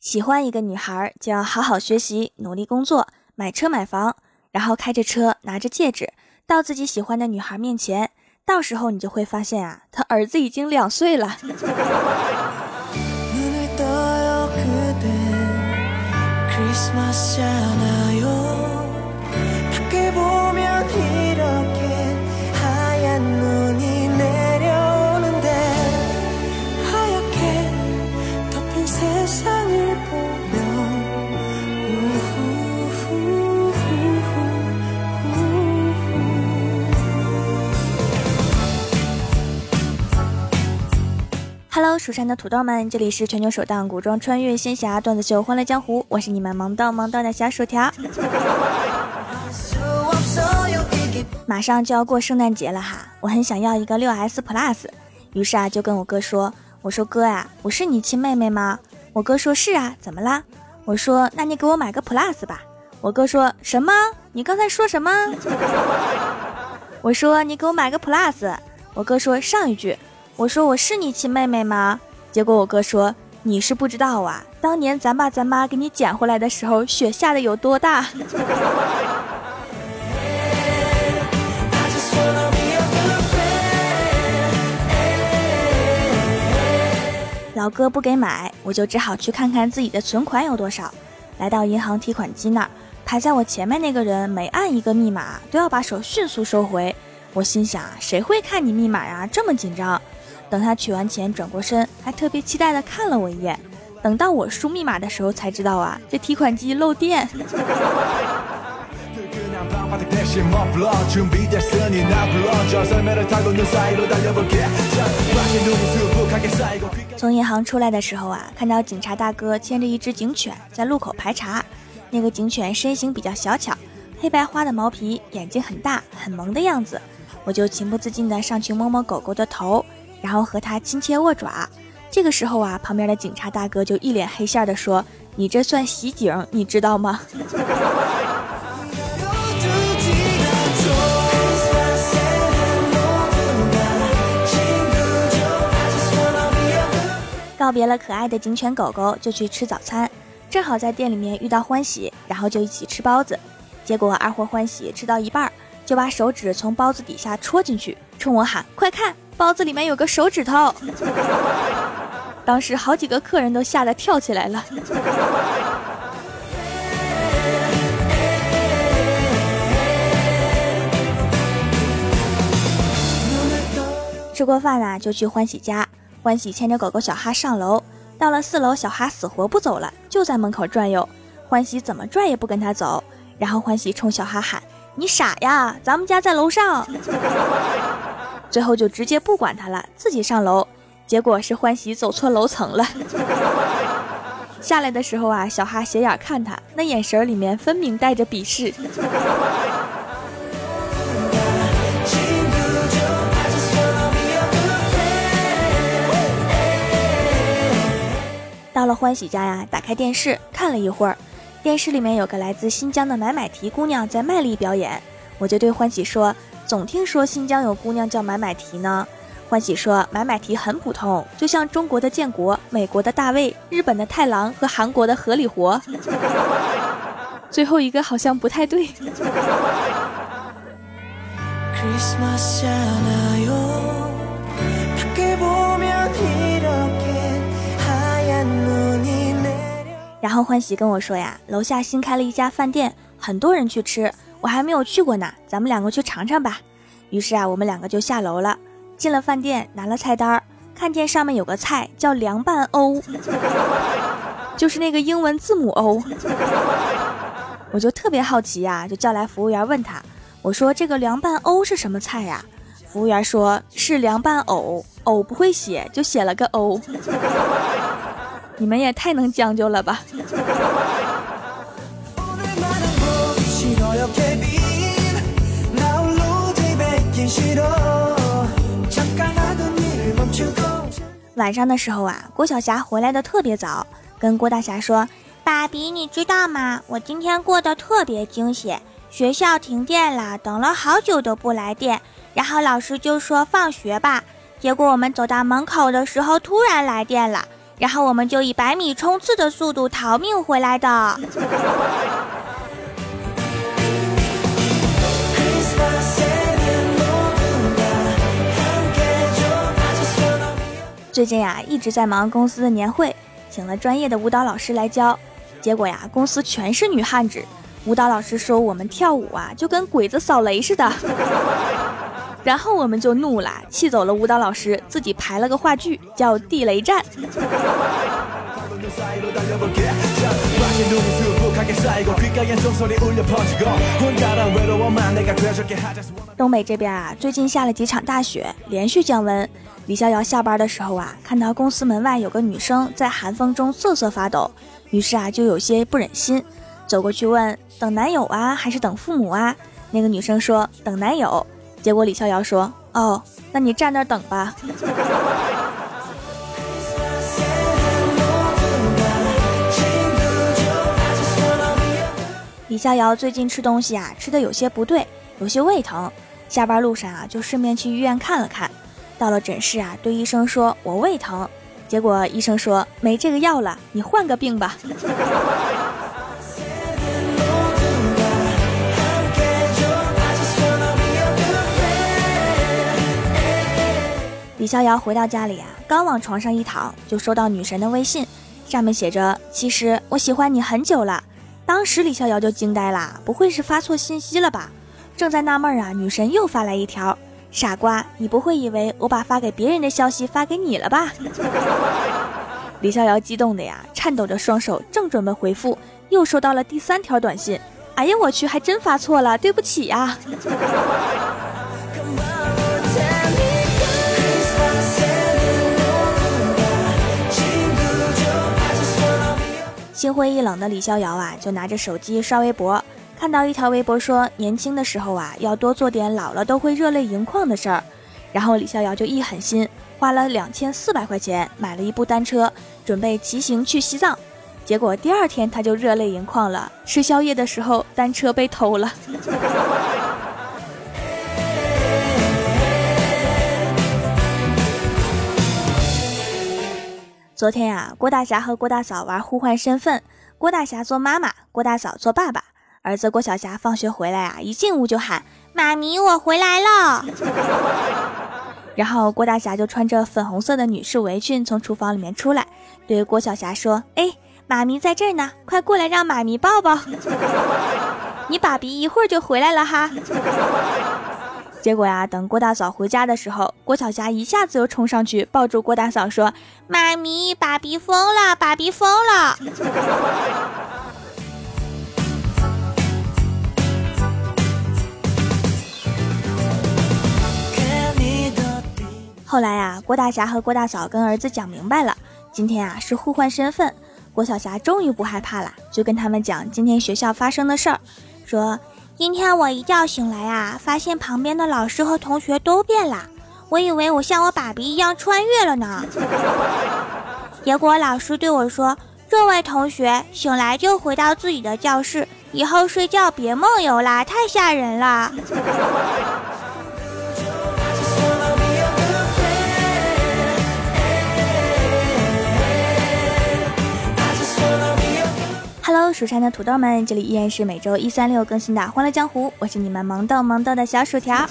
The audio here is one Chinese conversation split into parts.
喜欢一个女孩，就要好好学习，努力工作，买车买房，然后开着车，拿着戒指，到自己喜欢的女孩面前。到时候你就会发现啊，他儿子已经两岁了。Hello，蜀山的土豆们，这里是全球首档古装穿越仙侠段子秀《欢乐江湖》，我是你们萌到萌到的小薯条。马上就要过圣诞节了哈，我很想要一个六 S Plus，于是啊就跟我哥说：“我说哥呀，我是你亲妹妹吗？”我哥说是啊，怎么啦？我说那你给我买个 Plus 吧。我哥说什么？你刚才说什么？我说你给我买个 Plus。我哥说上一句。我说我是你亲妹妹吗？结果我哥说你是不知道啊，当年咱爸咱妈给你捡回来的时候，雪下的有多大。老哥不给买，我就只好去看看自己的存款有多少。来到银行提款机那儿，排在我前面那个人每按一个密码，都要把手迅速收回。我心想，谁会看你密码呀？这么紧张。等他取完钱转过身，还特别期待的看了我一眼。等到我输密码的时候，才知道啊，这提款机漏电。从银行出来的时候啊，看到警察大哥牵着一只警犬在路口排查。那个警犬身形比较小巧，黑白花的毛皮，眼睛很大很萌的样子。我就情不自禁的上去摸摸狗狗的头。然后和他亲切握爪，这个时候啊，旁边的警察大哥就一脸黑线的说：“你这算袭警，你知道吗？” 告别了可爱的警犬狗狗，就去吃早餐。正好在店里面遇到欢喜，然后就一起吃包子。结果二货欢喜吃到一半，就把手指从包子底下戳进去，冲我喊：“快看！”包子里面有个手指头，当时好几个客人都吓得跳起来了。吃过饭啊，就去欢喜家。欢喜牵着狗狗小哈上楼，到了四楼，小哈死活不走了，就在门口转悠。欢喜怎么拽也不跟他走，然后欢喜冲小哈喊：“你傻呀，咱们家在楼上。”最后就直接不管他了，自己上楼。结果是欢喜走错楼层了。下来的时候啊，小哈斜眼看他，那眼神里面分明带着鄙视。到了欢喜家呀，打开电视看了一会儿，电视里面有个来自新疆的买买提姑娘在卖力表演，我就对欢喜说。总听说新疆有姑娘叫买买提呢，欢喜说买买提很普通，就像中国的建国、美国的大卫、日本的太郎和韩国的合理活。最后一个好像不太对。然后欢喜跟我说呀，楼下新开了一家饭店，很多人去吃。我还没有去过呢，咱们两个去尝尝吧。于是啊，我们两个就下楼了，进了饭店，拿了菜单，看见上面有个菜叫凉拌欧，就是那个英文字母 O。我就特别好奇呀，就叫来服务员问他，我说这个凉拌欧是什么菜呀？服务员说是凉拌藕，藕不会写，就写了个 O。你们也太能将就了吧！晚上的时候啊，郭晓霞回来的特别早，跟郭大侠说：“爸比，你知道吗？我今天过得特别惊喜。学校停电了，等了好久都不来电，然后老师就说放学吧。结果我们走到门口的时候，突然来电了。然后我们就以百米冲刺的速度逃命回来的。最近呀，一直在忙公司的年会，请了专业的舞蹈老师来教。结果呀，公司全是女汉子。舞蹈老师说我们跳舞啊，就跟鬼子扫雷似的。然后我们就怒了，气走了舞蹈老师，自己排了个话剧，叫《地雷战》。东北这边啊，最近下了几场大雪，连续降温。李逍遥下班的时候啊，看到公司门外有个女生在寒风中瑟瑟发抖，于是啊，就有些不忍心，走过去问：等男友啊，还是等父母啊？那个女生说：等男友。结果李逍遥说：哦，那你站那等吧。李逍遥最近吃东西啊，吃的有些不对，有些胃疼。下班路上啊，就顺便去医院看了看。到了诊室啊，对医生说：“我胃疼。”结果医生说：“没这个药了，你换个病吧。”李逍遥回到家里啊，刚往床上一躺，就收到女神的微信，上面写着：“其实我喜欢你很久了。”当时李逍遥就惊呆了，不会是发错信息了吧？正在纳闷啊，女神又发来一条：“傻瓜，你不会以为我把发给别人的消息发给你了吧？” 李逍遥激动的呀，颤抖着双手，正准备回复，又收到了第三条短信：“哎呀，我去，还真发错了，对不起呀。”心灰意冷的李逍遥啊，就拿着手机刷微博，看到一条微博说，年轻的时候啊，要多做点老了都会热泪盈眶的事儿。然后李逍遥就一狠心，花了两千四百块钱买了一部单车，准备骑行去西藏。结果第二天他就热泪盈眶了，吃宵夜的时候单车被偷了。昨天呀，郭大侠和郭大嫂玩互换身份，郭大侠做妈妈，郭大嫂做爸爸。儿子郭晓霞放学回来啊，一进屋就喊：“妈咪，我回来了。”然后郭大侠就穿着粉红色的女士围裙从厨房里面出来，对郭晓霞说：“哎，妈咪在这儿呢，快过来让妈咪抱抱。你爸比一会儿就回来了哈。”结果呀，等郭大嫂回家的时候，郭晓霞一下子又冲上去抱住郭大嫂，说：“妈咪，爸比疯了，爸比疯了。”后来呀，郭大侠和郭大嫂跟儿子讲明白了，今天啊是互换身份。郭晓霞终于不害怕了，就跟他们讲今天学校发生的事儿，说。今天我一觉醒来啊，发现旁边的老师和同学都变了，我以为我像我爸比一样穿越了呢。结果老师对我说：“这位同学醒来就回到自己的教室，以后睡觉别梦游啦，太吓人了。”蜀山的土豆们，这里依然是每周一、三、六更新的《欢乐江湖》，我是你们萌豆萌豆的小薯条。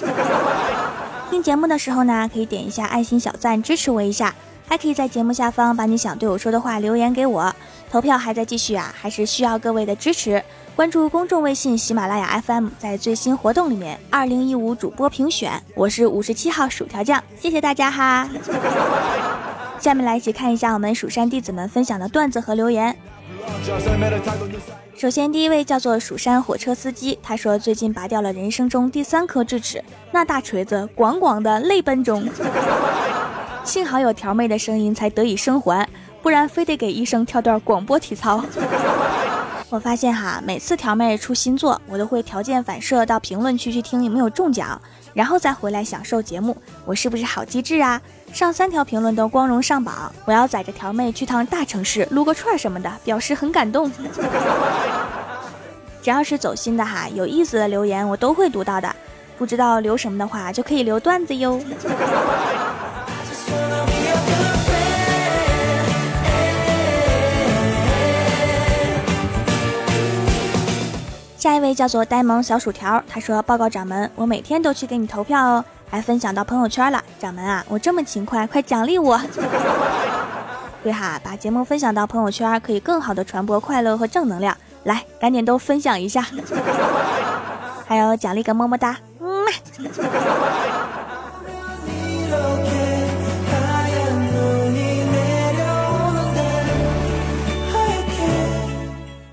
听节目的时候呢，可以点一下爱心小赞支持我一下，还可以在节目下方把你想对我说的话留言给我。投票还在继续啊，还是需要各位的支持。关注公众微信喜马拉雅 FM，在最新活动里面，二零一五主播评选，我是五十七号薯条酱，谢谢大家哈。下面来一起看一下我们蜀山弟子们分享的段子和留言。首先，第一位叫做蜀山火车司机，他说最近拔掉了人生中第三颗智齿，那大锤子咣咣的泪奔中，幸好有条妹的声音才得以生还，不然非得给医生跳段广播体操。我发现哈，每次条妹出新作，我都会条件反射到评论区去听有没有中奖，然后再回来享受节目，我是不是好机智啊？上三条评论都光荣上榜我要载着条妹去趟大城市撸个串儿什么的表示很感动。只要是走心的哈有意思的留言我都会读到的不知道留什么的话就可以留段子哟。下一位叫做呆萌小薯条他说报告掌门我每天都去给你投票哦。还分享到朋友圈了。掌门啊，我这么勤快，快奖励我！对哈，把节目分享到朋友圈，可以更好的传播快乐和正能量。来，赶紧都分享一下，还有奖励个么么哒，嗯。”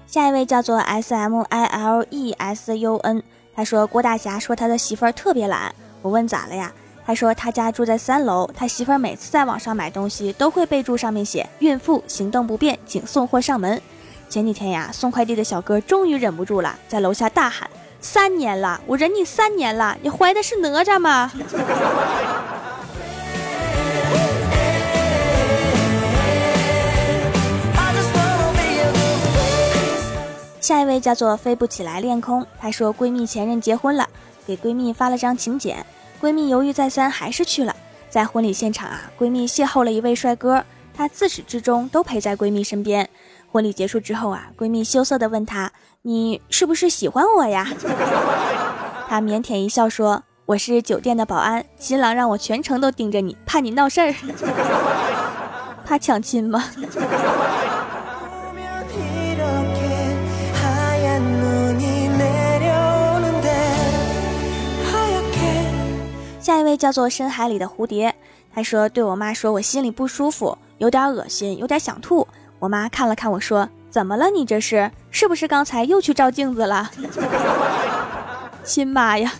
下一位叫做 S M I L E S U N，他说郭大侠说他的媳妇儿特别懒，我问咋了呀？他说他家住在三楼，他媳妇儿每次在网上买东西都会备注上面写孕妇行动不便，请送货上门。前几天呀，送快递的小哥终于忍不住了，在楼下大喊：三年了，我忍你三年了，你怀的是哪吒吗？下一位叫做飞不起来恋空，她说闺蜜前任结婚了，给闺蜜发了张请柬，闺蜜犹豫再三还是去了。在婚礼现场啊，闺蜜邂逅了一位帅哥，他自始至终都陪在闺蜜身边。婚礼结束之后啊，闺蜜羞涩地问他：“你是不是喜欢我呀？” 他腼腆一笑说：“我是酒店的保安，新郎让我全程都盯着你，怕你闹事儿，怕抢亲吗？”下一位叫做深海里的蝴蝶，他说对我妈说我心里不舒服，有点恶心，有点想吐。我妈看了看我说：“怎么了？你这是是不是刚才又去照镜子了？”亲妈呀！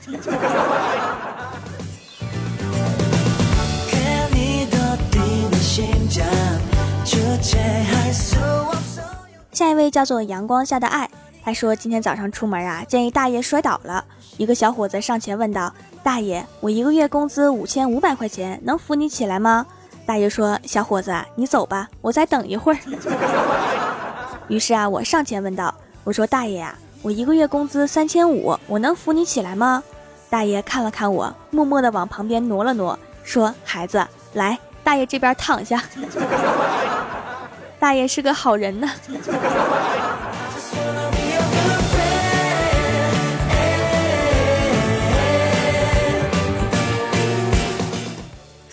下一位叫做阳光下的爱，他说今天早上出门啊，见一大爷摔倒了，一个小伙子上前问道。大爷，我一个月工资五千五百块钱，能扶你起来吗？大爷说：“小伙子，你走吧，我再等一会儿。”于是啊，我上前问道：“我说大爷呀，我一个月工资三千五，我能扶你起来吗？”大爷看了看我，默默地往旁边挪了挪，说：“孩子，来，大爷这边躺下。”大爷是个好人呢。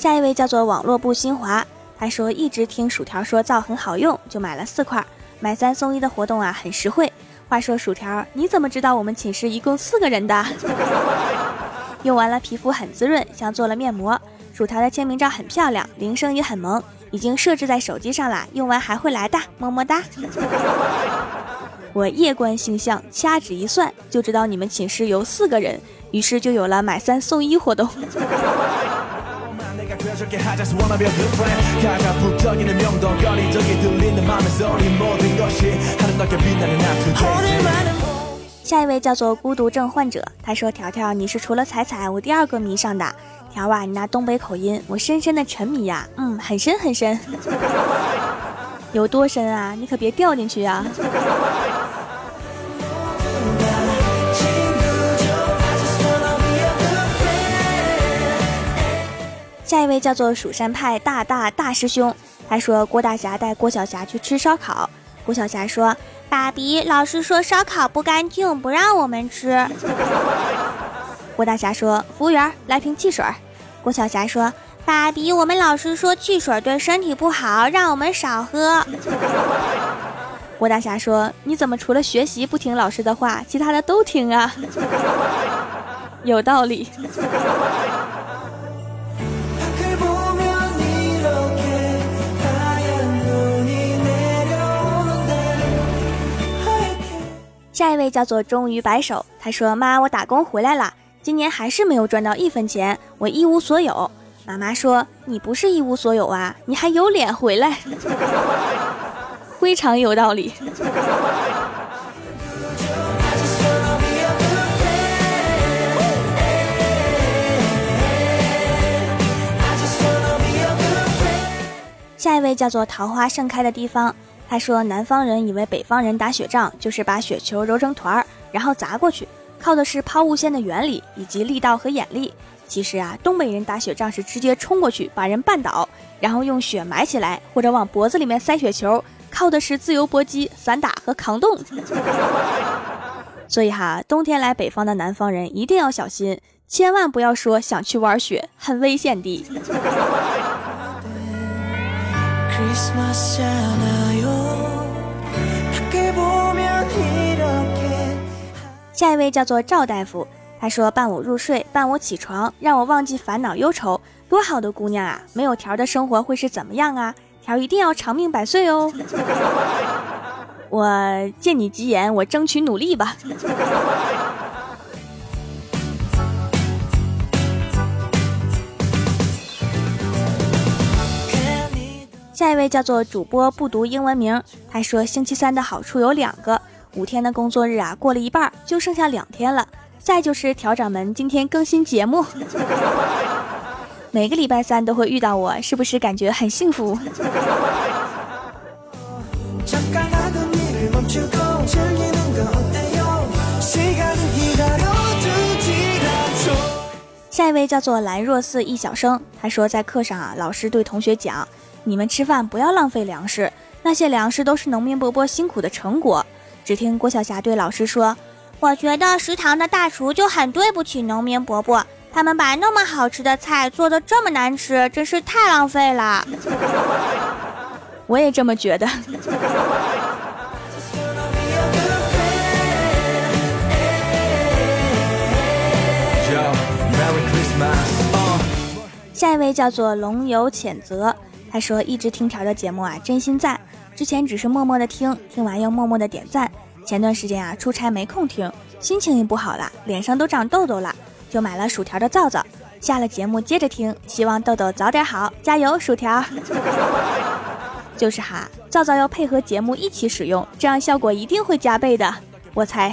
下一位叫做网络部新华，他说一直听薯条说皂很好用，就买了四块，买三送一的活动啊，很实惠。话说薯条，你怎么知道我们寝室一共四个人的？用完了皮肤很滋润，像做了面膜。薯条的签名照很漂亮，铃声也很萌，已经设置在手机上了，用完还会来的，么么哒。我夜观星象，掐指一算，就知道你们寝室有四个人，于是就有了买三送一活动。下一位叫做孤独症患者，他说：“条条，你是除了彩彩我第二个迷上的。条啊，你那东北口音，我深深的沉迷呀，嗯，很深很深，有多深啊？你可别掉进去呀。”下一位叫做蜀山派大大大师兄，他说郭大侠带郭小霞去吃烧烤，郭小霞说：“爸比，老师说烧烤不干净，不让我们吃。”郭大侠说：“服务员，来瓶汽水。”郭小霞说：“爸比，我们老师说汽水对身体不好，让我们少喝。”郭大侠说：“你怎么除了学习不听老师的话，其他的都听啊？” 有道理。下一位叫做忠于白首，他说：“妈，我打工回来了，今年还是没有赚到一分钱，我一无所有。”妈妈说：“你不是一无所有啊，你还有脸回来？” 非常有道理。下一位叫做桃花盛开的地方。他说：“南方人以为北方人打雪仗就是把雪球揉成团儿，然后砸过去，靠的是抛物线的原理以及力道和眼力。其实啊，东北人打雪仗是直接冲过去把人绊倒，然后用雪埋起来，或者往脖子里面塞雪球，靠的是自由搏击、散打和扛冻。”所以哈，冬天来北方的南方人一定要小心，千万不要说想去玩雪，很危险的。Christmas 下一位叫做赵大夫，他说伴我入睡，伴我起床，让我忘记烦恼忧愁，多好的姑娘啊！没有条的生活会是怎么样啊？条一定要长命百岁哦！我借你吉言，我争取努力吧。下一位叫做主播不读英文名，他说星期三的好处有两个，五天的工作日啊过了一半，就剩下两天了。再就是条掌门今天更新节目，每个礼拜三都会遇到我，是不是感觉很幸福？下一位叫做兰若寺一小生，他说在课上啊，老师对同学讲，你们吃饭不要浪费粮食，那些粮食都是农民伯伯辛苦的成果。只听郭晓霞对老师说，我觉得食堂的大厨就很对不起农民伯伯，他们把那么好吃的菜做的这么难吃，真是太浪费了。我也这么觉得。下一位叫做龙游谴责，他说一直听条的节目啊，真心赞。之前只是默默的听，听完又默默的点赞。前段时间啊，出差没空听，心情也不好了，脸上都长痘痘了，就买了薯条的皂皂。下了节目接着听，希望痘痘早点好，加油，薯条。就是哈，皂皂要配合节目一起使用，这样效果一定会加倍的，我猜。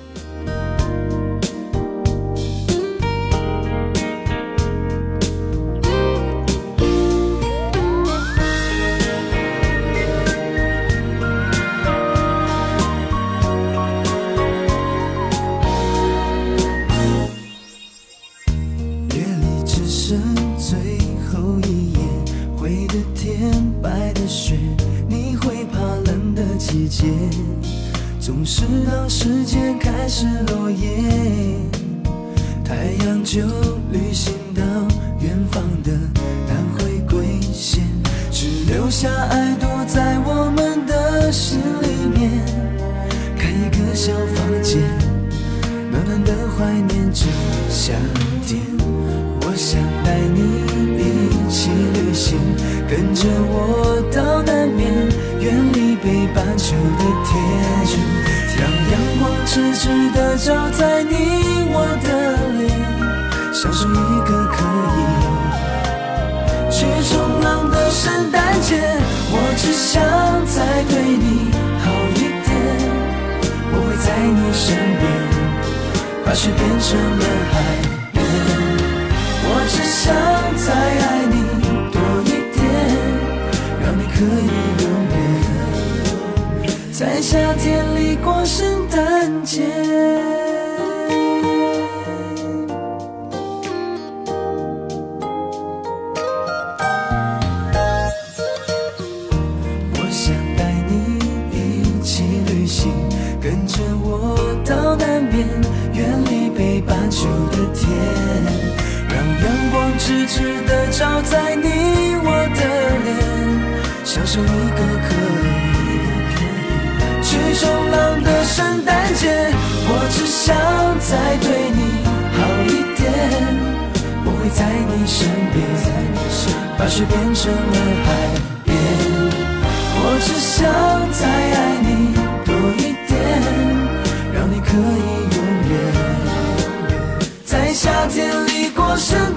痴痴的照在你我的脸，像是一个可以去冲浪的圣诞节。我只想再对你好一点，我会在你身边，把雪变成了海绵。我只想再爱你多一点，让你可以。在夏天里过圣诞节我想带你一起旅行跟着我到南边远离北半球的天让阳光直直的照在你我的脸享受一个变成了海边，我只想再爱你多一点，让你可以永远在夏天里过圣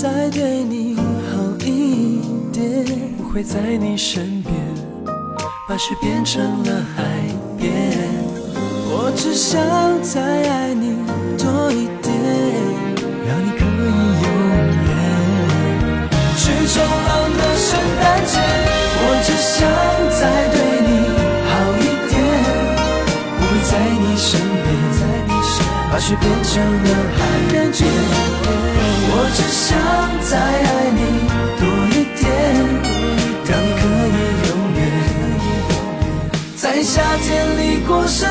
再对你好一点，不会在你身边，把雪变成了海边。我只想再爱你多一点，让你可以永远。去冲浪的圣诞节，我只想再对你好一点，不会在你身边，在你身边把雪变成了海边。只想再爱你多一点，让你可以永远。在夏天里过圣